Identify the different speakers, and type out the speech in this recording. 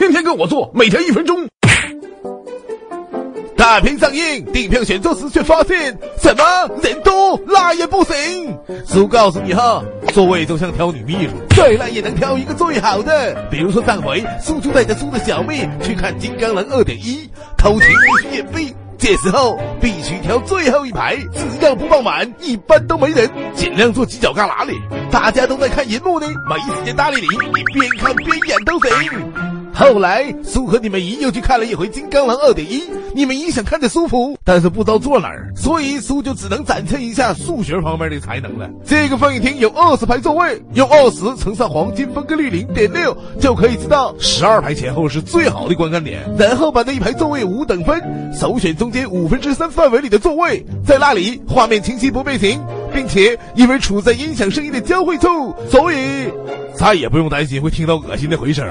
Speaker 1: 天天跟我做，每天一分钟。大屏上映，订票选座时却发现什么人多那也不行。叔告诉你哈，座位就像挑女秘书，再烂也能挑一个最好的。比如说上回叔就带着叔的小妹去看《金刚狼二点一》，偷情必须免费，这时候必须挑最后一排，只要不爆满，一般都没人。尽量坐犄角旮旯里，大家都在看银幕呢，没时间搭理你，你边看边演都行。后来，苏和你们姨又去看了一回《金刚狼二点一》，你们姨想看着舒服，但是不知道坐哪儿，所以苏就只能展现一下数学方面的才能了。这个放映厅有二十排座位，用二十乘上黄金分割率零点六，就可以知道十二排前后是最好的观看点。然后把那一排座位五等分，首选中间五分之三范围里的座位，在那里画面清晰不变形，并且因为处在音响声音的交汇处，所以再也不用担心会听到恶心的回声。